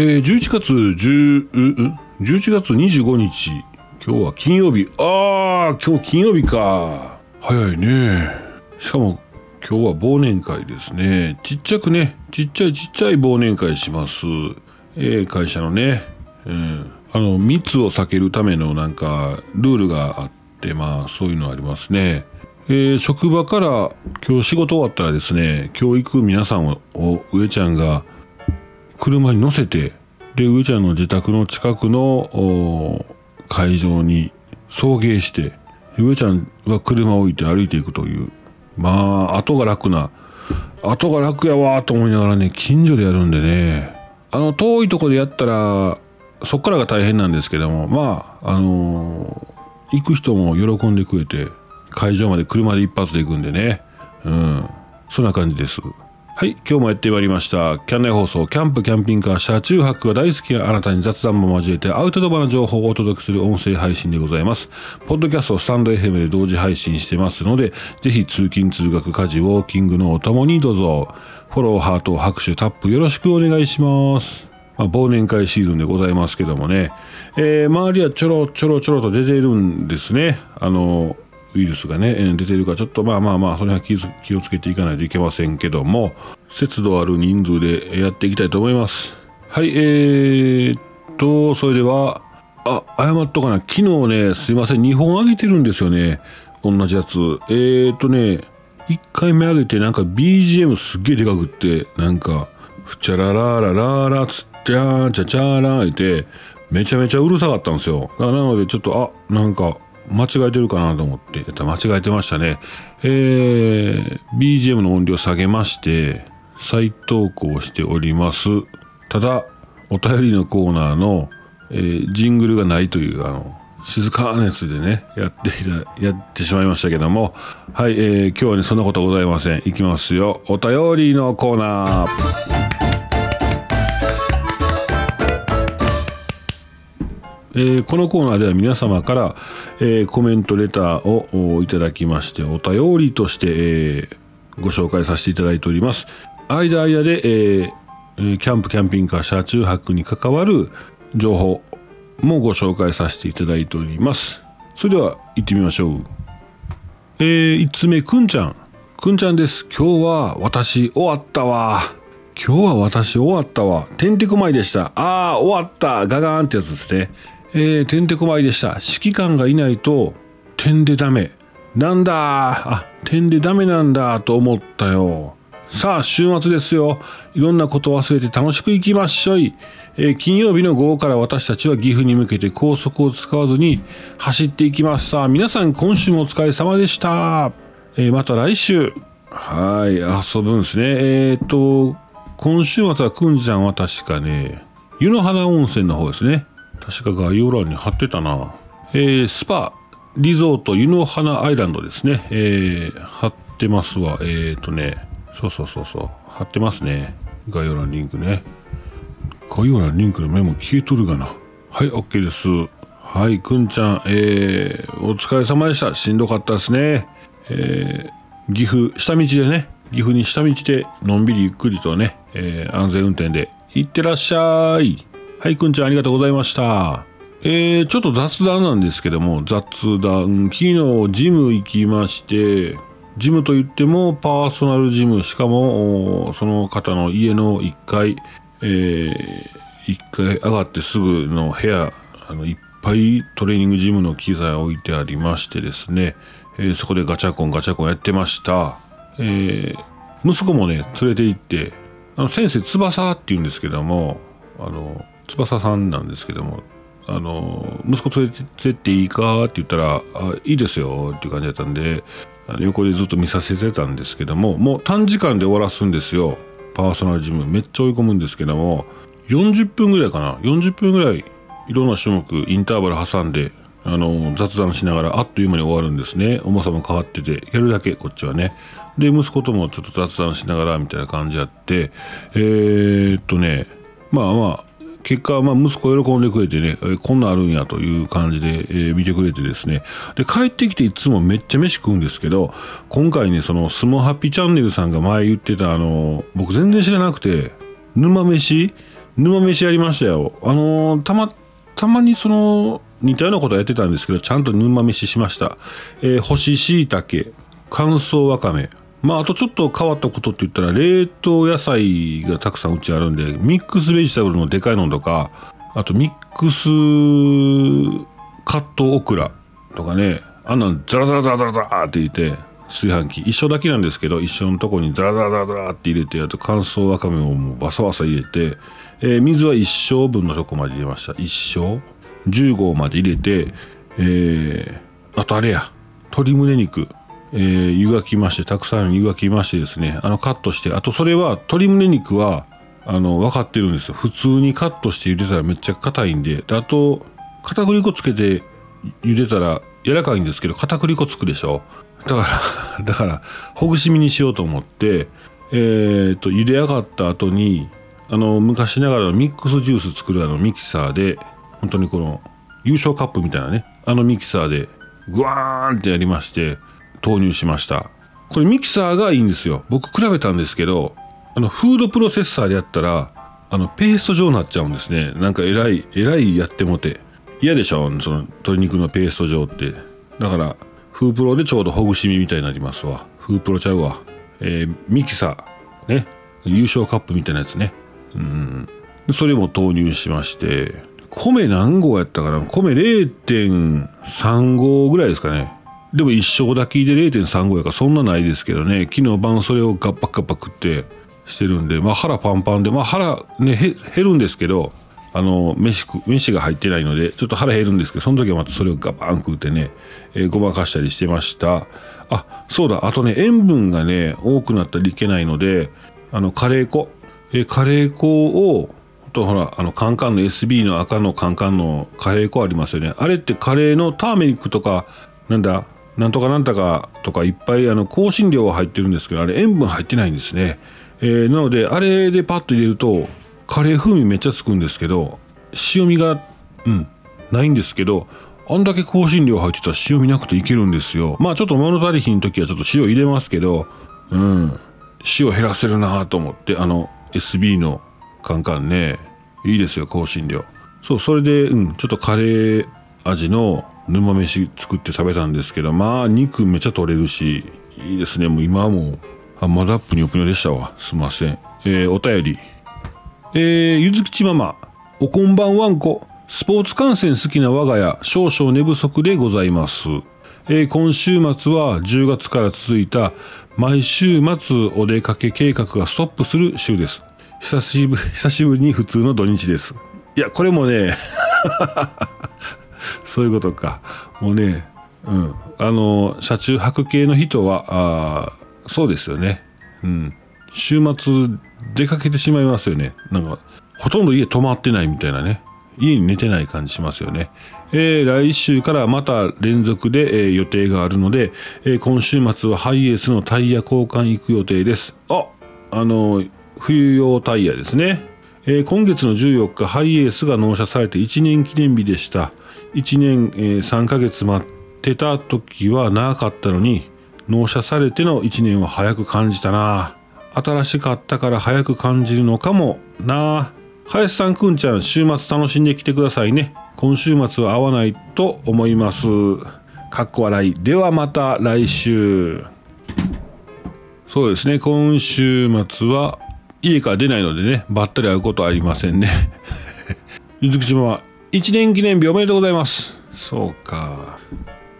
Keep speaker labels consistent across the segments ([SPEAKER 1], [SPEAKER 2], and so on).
[SPEAKER 1] えー、11月10、11月25日、今日は金曜日。ああ、今日金曜日か。早いね。しかも今日は忘年会ですね。ちっちゃくね、ちっちゃいちっちゃい忘年会します。えー、会社のね、うん、あの密を避けるためのなんかルールがあってまあそういうのありますね。えー、職場から今日仕事終わったらですね教育皆さんを上ちゃんが車に乗せてで上ちゃんの自宅の近くの会場に送迎して上ちゃんは車を置いて歩いていくというまあ後が楽な後が楽やわと思いながらね近所でやるんでね。あの遠いとこでやったらそっからが大変なんですけどもまああのー、行く人も喜んでくれて会場まで車で一発で行くんでね。うん。そんな感じです。はい今日もやってまいりました。キャン内放送キャンプキャンピングカー車中泊が大好きなあなたに雑談も交えてアウトドアの情報をお届けする音声配信でございます。ポッドキャストスタンド FM で同時配信してますのでぜひ通勤通学家事ウォーキングのお供にどうぞ。フォローハート拍手タップよろしくお願いします。まあ、忘年会シーズンでございますけどもね、えー、周りはちょろちょろちょろと出ているんですね。あのウイルスがね出てるからちょっとまあまあまあそれは気をつけていかないといけませんけども節度ある人数でやっていきたいと思います。はいえー、っとそれではあ謝っとかな。昨日ねすいません2本あげてるんですよね。同じやつ。えー、っとね1回目上げてなんか BGM すっげえでかくってなんか「ふちゃららららら」つって「じゃーんちゃちゃーら」ってめちゃめちゃうるさかったんですよ。なのでちょっとあなんか間違えてるかなと思って、間違えてましたね。えー、BGM の音量下げまして、再投稿しております。ただ、お便りのコーナーの、えー、ジングルがないという、あの、静かなやつでね、やってやってしまいましたけども、はい、えー、今日はね、そんなことございません。いきますよ。お便りのコーナー。えー、このコーナーでは皆様から、えー、コメントレターをいただきましてお便りとして、えー、ご紹介させていただいております間間で、えー、キャンプキャンピングカー車中泊に関わる情報もご紹介させていただいておりますそれでは行ってみましょうえー、1つ目くんちゃんくんちゃんです今日は私終わったわ今日は私終わったわ。てんてこまいでした。ああ、終わった。ガガーンってやつですね。えー、てんてこまいでした。指揮官がいないと、点でダメ。なんだあ、点でダメなんだと思ったよ。さあ、週末ですよ。いろんなこと忘れて楽しく行きましょい。えー、金曜日の午後から私たちは岐阜に向けて高速を使わずに走っていきます。さあ、皆さん今週もお疲れ様でした。えー、また来週。はい、遊ぶんですね。えっ、と、今週末はくんちゃんは確かね、湯の花温泉の方ですね。確か概要欄に貼ってたな。えー、スパ、リゾート、湯の花アイランドですね。えー、貼ってますわ。えっ、ー、とね、そうそうそうそう、貼ってますね。概要欄リンクね。概要欄リンクのメモ消えとるがな。はい、OK です。はい、くんちゃん、えー、お疲れ様でした。しんどかったですね。えー、岐阜、下道でね、岐阜に下道でのんびりゆっくりとね、えー、安全運転で行ってらっしゃい。はい、くんちゃんありがとうございました。えー、ちょっと雑談なんですけども、雑談。昨日ジム行きまして、ジムといってもパーソナルジム、しかもその方の家の1階、えー、1階上がってすぐの部屋、あのいっぱいトレーニングジムの機材置いてありましてですね、えー、そこでガチャコンガチャコンやってました。えー、息子もね、連れて行って、あの先生翼って言うんですけども、あの、翼さんなんですけどもあの息子連れてっていいかって言ったら「あいいですよ」っていう感じだったんで横でずっと見させてたんですけどももう短時間で終わらすんですよパーソナルジム。めっちゃ追い込むんですけども40分ぐらいかな40分ぐらいいろんな種目インターバル挟んであの雑談しながらあっという間に終わるんですね。重さも変わっててやるだけこっちはね。で息子ともちょっと雑談しながらみたいな感じやってえー、っとねまあまあ結果、まあ、息子喜んでくれてね、こんなんあるんやという感じで、えー、見てくれてですね。で、帰ってきていつもめっちゃ飯食うんですけど、今回ね、その、スモハッピーチャンネルさんが前言ってた、あの、僕全然知らなくて、沼飯？沼飯やりましたよ。あのーたまたまにその似たようなことやってたんですけどちゃんと沼飯しました、えー干し椎茸乾燥わかめ。まああとちょっと変わったことって言ったら冷凍野菜がたくさんうちあるんでミックスベジタブルのでかいのとかあとミックスカットオクラとかねあんなんザラザラザラザラって入れて炊飯器一緒だけなんですけど一緒のとこにザラザラザラザラって入れてあと乾燥わかめをもうバサバサ入れて、えー水は一升分のとこまで入れました。一升。10合まで入れてえーあとあれや鶏胸肉。えー湯がきましてたくさん湯がきましてですねあのカットしてあとそれは鶏胸肉はあの分かってるんですよ。普通にカットして茹でたらめっちゃ硬いんでであと片栗粉つけて茹でたら柔らかいんですけど片栗粉つくでしょ。だから だからほぐし身にしようと思ってえー、と茹で上がった後にあの昔ながらのミックスジュース作るあのミキサーで本当にこの優勝カップみたいなねあのミキサーでグワーンってやりまして投入しました。これミキサーがいいんですよ。僕比べたんですけどあのフードプロセッサーでやったらあのペースト状になっちゃうんですね。なんかえらいえらいやってもて。嫌でしょ？その鶏肉のペースト状って。だからフープロでちょうどほぐし身みたいになりますわ。フープロちゃうわ。えーミキサー。ね。優勝カップみたいなやつね。うん。それも投入しまして。米何合やったかな？米0.3合ぐらいですかね。でも一升炊きで0.3合やからそんなないですけどね。昨日晩それをガッパッガッパ食ってしてるんでまあ腹パンパンでまあ腹ね減るんですけどあの飯飯が入ってないのでちょっと腹減るんですけどその時はまたそれをガバン食うてね、えーごまかしたりしてました。あそうだあとね塩分がね多くなったらいけないのであのカレー粉、えーカレー粉をとほらあのカンカンの SB の赤のカンカンのカレー粉ありますよね。あれってカレーのターメリックとかなんだなんとかなんとかとかいっぱいあの香辛料は入ってるんですけどあれ塩分入ってないんですね、えーなのであれでパッと入れるとカレー風味めっちゃつくんですけど塩味がうんないんですけどあんだけ香辛料入ってたら塩味なくていけるんですよ。まあちょっと物足りひん時はちょっと塩入れますけどうん塩減らせるなと思ってあの SB のカンカンね。いいですよ香辛料。そうそれでうんちょっとカレー味の沼飯作って食べたんですけどまあ肉めちゃ取れるしいいですね。もう今はもうあまだぷにょぷにょでしたわすいません。えーお便り。えーゆずきちママおこんばんわんこ。スポーツ観戦好きな我が家少々寝不足でございます、えー今週末は10月から続いた毎週末お出かけ計画がストップする週です。久しぶ久しぶりに普通の土日です。いやこれもね そういうことか。もうねうん。あの車中泊系の人はあそうですよね。うん。週末出かけてしまいますよね。なんかほとんど家泊まってないみたいなね。家に寝てない感じしますよね、えー来週からまた連続で、えー予定があるので、えー今週末はハイエースのタイヤ交換行く予定です。ああの冬用タイヤですね。えー今月の14日ハイエースが納車されて1年記念日でした。1年、えー3ヶ月待ってた時は長かったのに納車されての1年は早く感じたな。新しかったから早く感じるのかもな。林さんくんちゃん週末楽しんできてくださいね。今週末は会わないと思います。かっこ笑い。ではまた来週。そうですね。今週末は家から出ないのでねばったり会うことはありませんね。ゆずきちママ1年記念日おめでとうございます。そうか。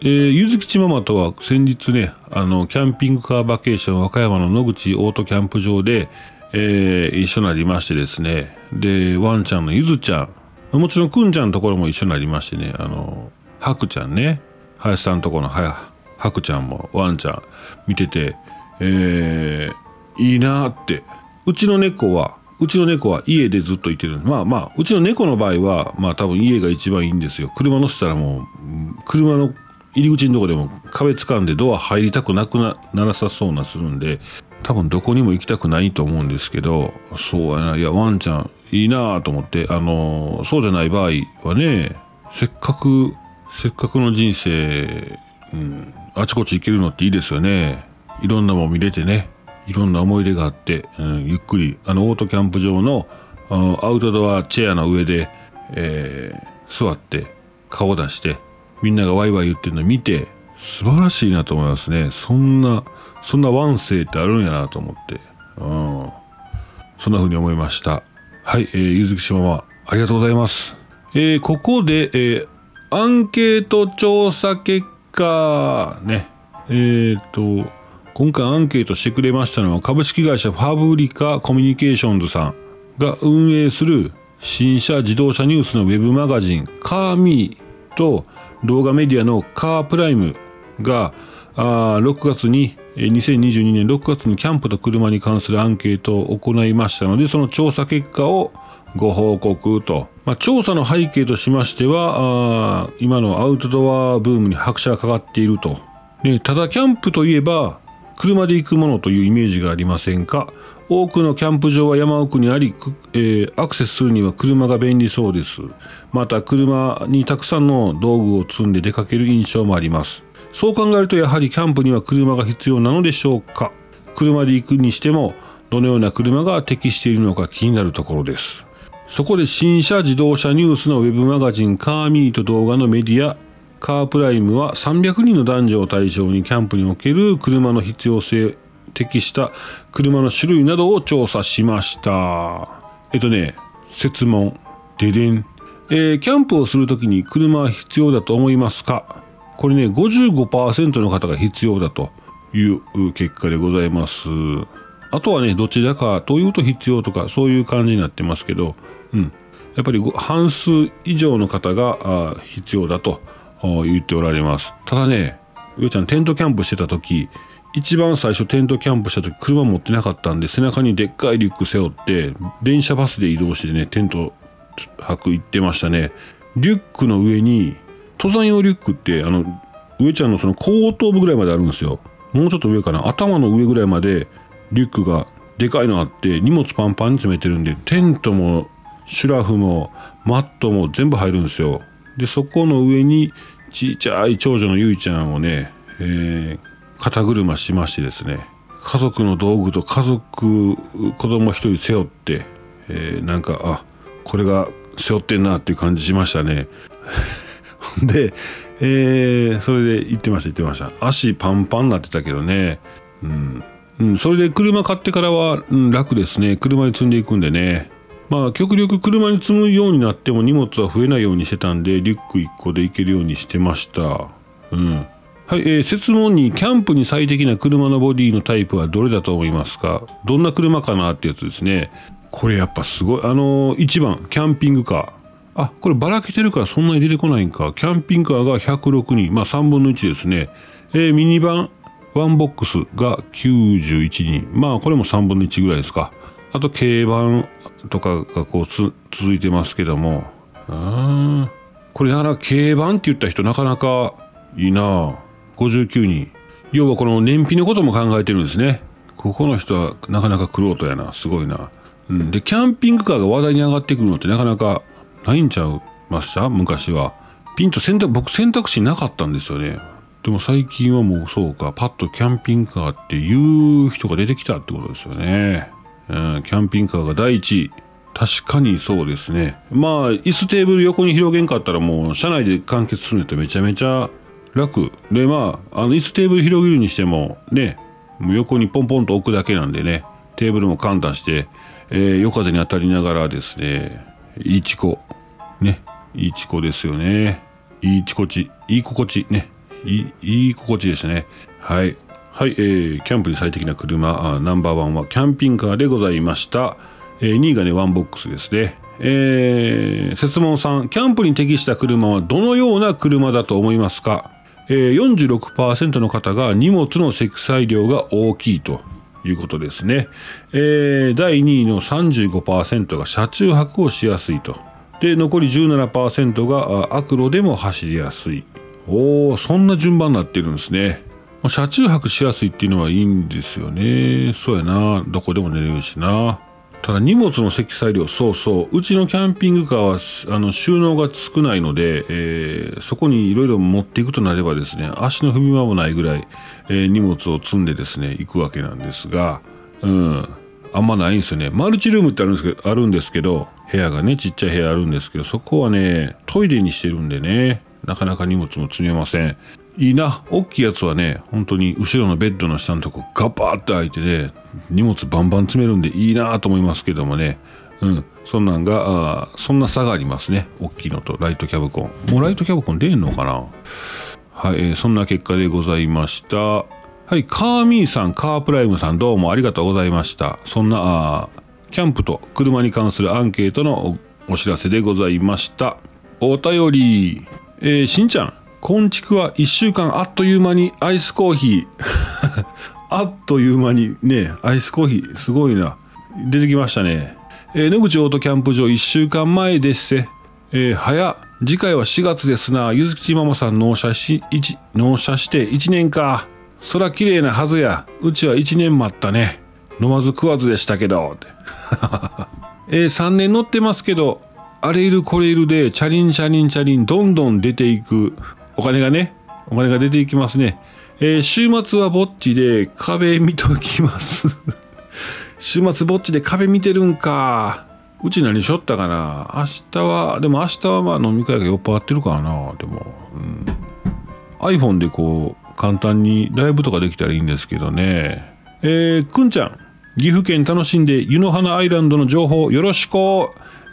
[SPEAKER 1] えーゆずきちママとは先日ねあのキャンピングカーバケーション和歌山の野口オートキャンプ場で、えー一緒になりましてですね。でワンちゃんのゆずちゃん。もちろんくんちゃんのところも一緒になりましてね。あのハクちゃんね。林さんのところのはやハクちゃんもワンちゃん見ててえーいいなーってうちの猫はうちの猫は家でずっといてる。まあまあうちの猫の場合はまあ多分家が一番いいんですよ。車乗せたらもう車の入り口のとこでも壁掴んでドア入りたくなくなならさそうなするんで多分どこにも行きたくないと思うんですけどそうやな。いやワンちゃんいいなと思ってあのそうじゃない場合はねせっかくせっかくの人生、うん、あちこち行けるのっていいですよね。いろんなもん見れてね。いろんな思い出があって、うん、ゆっくりあのオートキャンプ場のアウトドアチェアの上で、えー、座って顔出してみんながワイワイ言ってるの見て素晴らしいなと思いますね。そんなそんなワンセイってあるんやなと思って、うん、そんな風に思いました。はい、えー、ゆずきしままありがとうございます、えー、ここで、えー、アンケート調査結果ね。えっ、ー、と今回アンケートしてくれましたのは株式会社ファブリカコミュニケーションズさんが運営する新車自動車ニュースのウェブマガジンカーミーと動画メディアのカープライムがあ6月に2022年6月にキャンプと車に関するアンケートを行いましたのでその調査結果をご報告と、まあ、調査の背景としましては今のアウトドアブームに拍車がかかっていると。でただキャンプといえば車で行くものというイメージがありませんか？多くのキャンプ場は山奥にあり、えー、アクセスするには車が便利そうです。また車にたくさんの道具を積んで出かける印象もあります。そう考えるとやはりキャンプには車が必要なのでしょうか？車で行くにしてもどのような車が適しているのか気になるところです。そこで新車自動車ニュースのウェブマガジンカーミート動画のメディアカープライムは300人の男女を対象にキャンプにおける車の必要性適した車の種類などを調査しました。えっとね設問ででん、えー、キャンプをするときに車は必要だと思いますか？これね55%の方が必要だという結果でございます。あとはねどちらかというと必要とかそういう感じになってますけどうん。やっぱり半数以上の方が必要だと。言っておられます。ただね上ちゃんテントキャンプしてた時一番最初テントキャンプした時車持ってなかったんで背中にでっかいリュック背負って電車バスで移動してねテント泊行ってましたね。リュックの上に登山用リュックってあの上ちゃんのその後頭部ぐらいまであるんですよ。もうちょっと上かな。頭の上ぐらいまでリュックがでかいのあって荷物パンパンに詰めてるんでテントもシュラフもマットも全部入るんですよ。でそこの上にちいちゃい長女のゆいちゃんをね、えー、肩車しましてですね家族の道具と家族子供一人背負って、えー、なんかあこれが背負ってんなっていう感じしましたね。で、えー、それで行ってました行ってました。足パンパンになってたけどね。うん、うん、それで車買ってからは、うん、楽ですね。車に積んでいくんでね。まあ極力車に積むようになっても荷物は増えないようにしてたんでリュック1個で行けるようにしてました。うん。はい、えー、設問にキャンプに最適な車のボディのタイプはどれだと思いますか？どんな車かなってやつですね。これやっぱすごい。あのー、1番キャンピングカー。あこればらけてるからそんなに出てこないんか。キャンピングカーが106人まあ3分の1ですね、えー、ミニバンワンボックスが91人まあこれも3分の1ぐらいですか。あと軽バンとかがこう続いてますけども。あこれなら軽バンって言った人なかなかいいな。59人。要はこの燃費のことも考えてるんですね。ここの人はなかなか玄人やな。すごいな、うん、でキャンピングカーが話題に上がってくるのってなかなかないんちゃいました？昔は。ピンと選択僕選択肢なかったんですよね。でも最近はもうそうか。パッとキャンピングカーっていう人が出てきたってことですよね、うん、キャンピングカーが第一位。確かにそうですね。まあ椅子テーブル横に広げんかったらもう車内で完結するのってめちゃめちゃ楽。でまああの椅子テーブル広げるにしてもねもう横にポンポンと置くだけなんでね。テーブルも簡単して、えー、夜風に当たりながらですね。いいチコ。ねいいチコですよね。いいチコチいい心地ね。いいいい心地でしたね。はい。はい、えー、キャンプに最適な車ナンバーワンはキャンピングカーでございました、えー、2位がねワンボックスですね。えー、設問三キャンプに適した車はどのような車だと思いますか、えー、46%の方が荷物の積載量が大きいということですね、えー、第2位の35%が車中泊をしやすいと。で残り17%がアクロでも走りやすい。おおそんな順番になってるんですね。車中泊しやすいっていうのはいいんですよね。そうやな。どこでも寝れるしな。ただ荷物の積載量そうそう。うちのキャンピングカーはあの収納が少ないので、えー、そこにいろいろ持っていくとなればですね足の踏み場もないぐらい、えー、荷物を積んでですね行くわけなんですがうん。あんまないんですよね。マルチルームってあるんですけどあるんですけど部屋がねちっちゃい部屋あるんですけどそこはねトイレにしてるんでねなかなか荷物も積めません。いいな。大きいやつはね本当に後ろのベッドの下のとこガバーって開いてね荷物バンバン詰めるんでいいなと思いますけどもね。うん。そんなんがあそんな差がありますね。大きいのとライトキャブコン。もうライトキャブコン出んのかな？はい、えーそんな結果でございました。はいカーミーさんカープライムさんどうもありがとうございました。そんなあキャンプと車に関するアンケートのおお知らせでございました。お便り。えーしんちゃん。こんちくは1週間あっという間にアイスコーヒー。あっという間にねアイスコーヒーすごいな。出てきましたね、えー野口オートキャンプ場1週間前ですせ。えー、早次回は4月ですな。ゆずきちママさん納車し納車して1年か。そら綺麗なはずや。うちは1年待ったね。飲まず食わずでしたけど。っ てえー、3年乗ってますけどあれいるこれいるでチャリンチャリンチャリンどんどん出ていく。お金がねお金が出ていきますね、えー週末はぼっちで壁見ときます。週末ぼっちで壁見てるんか。うち何しよったかな。明日はでも明日はまあ飲み会が酔っ払ってるからな。でも、うん、iPhone でこう簡単にライブとかできたらいいんですけどね。えー、くんちゃん。岐阜県楽しんで湯の花アイランドの情報よろしく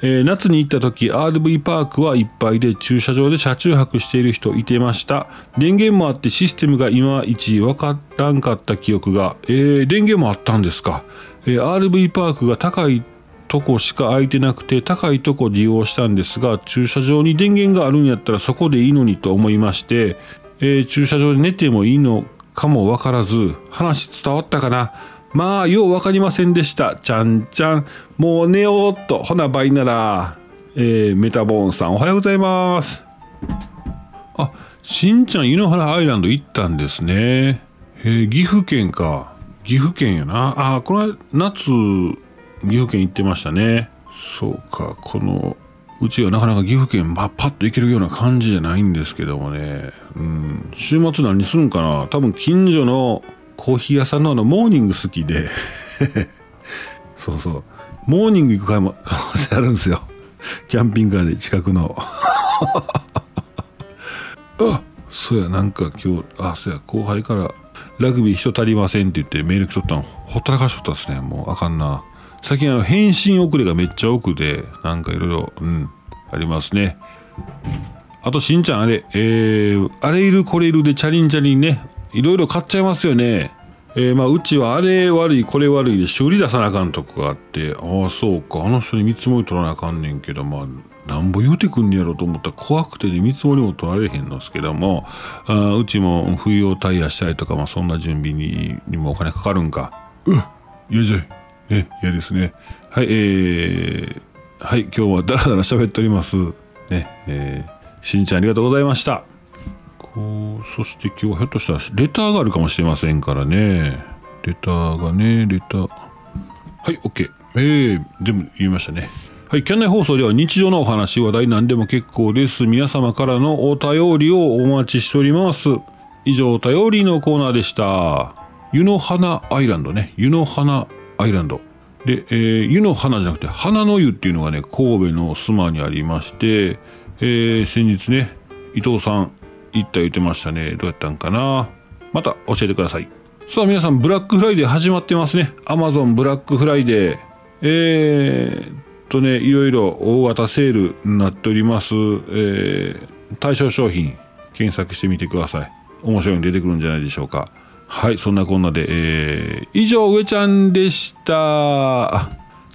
[SPEAKER 1] えー夏に行った時 RV パークはいっぱいで駐車場で車中泊している人いてました。電源もあってシステムがいまいちわからんかった記憶が、えー電源もあったんですか、えー RV パークが高いとこしか空いてなくて高いとこ利用したんですが駐車場に電源があるんやったらそこでいいのにと思いまして、えー駐車場で寝てもいいのかもわからず話伝わったかな？まあよう分かりませんでした。ちゃんちゃん。もう寝ようっとほな倍なら、えーメタボーンさんおはようございます。あしんちゃん井ノ原アイランド行ったんですね。えー岐阜県か。岐阜県やな。あこの間夏岐阜県行ってましたね。そうかこのうちはなかなか岐阜県、まあ、パッと行けるような感じじゃないんですけどもね、うん、週末何するんかな。多分近所のコーヒー屋さんのあのモーニング好きで。そうそう。モーニング行く 可能性あるんですよ。キャンピングカーで近くの。あそうやなんか今日あそうや後輩からラグビー人足りませんって言ってメール来とったの。ほったらかしとったですね。もうあかんな。最近あの返信遅れがめっちゃ多くてなんかいろいろうんありますね。あとしんちゃんあれえー、あれいるこれいるでチャリンチャリンねいろいろ買っちゃいますよね。えーまあ、うちはあれ悪いこれ悪いで修理出さなあかんとこがあってああそうか。あの人に見積もり取らなあかんねんけどまあなんぼ言うてくんねやろと思ったら怖くてね見積もりも取られへんのですけどもあうちも冬用タイヤしたりとか、まあ、そんな準備ににもお金かかるんか。うっ嫌じゃい。ね嫌ですね。はいえー、はい今日はだらだら喋っております。ねえー、しんちゃんありがとうございました。そして今日ひょっとしたらレターがあるかもしれませんからねレターがねレターはい OK えー、でも言いましたねはい、キャン内放送では日常のお話、話題何でも結構です。皆様からのお便りをお待ちしております。以上、お便りのコーナーでした。湯の花アイランドね。湯の花アイランド。で、えー湯の花じゃなくて、花の湯っていうのがね、神戸の須磨にありまして、えー先日ね、伊藤さん行った言ってましたね。どうやったんかなまた教えてください。さあ皆さん、ブラックフライデー始まってますね。アマゾンブラックフライデー。えー、っとね、いろいろ大型セールになっております。えー、対象商品、検索してみてください。面白いの出てくるんじゃないでしょうか。はい、そんなこんなで、えー、以上、上ちゃんでした。あ、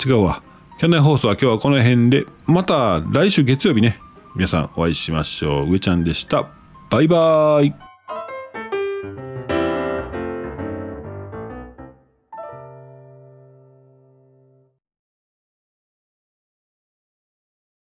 [SPEAKER 1] 違うわ。キャンナイ放送は今日はこの辺で、また来週月曜日ね、皆さんお会いしましょう。上ちゃんでした。バイバーイ。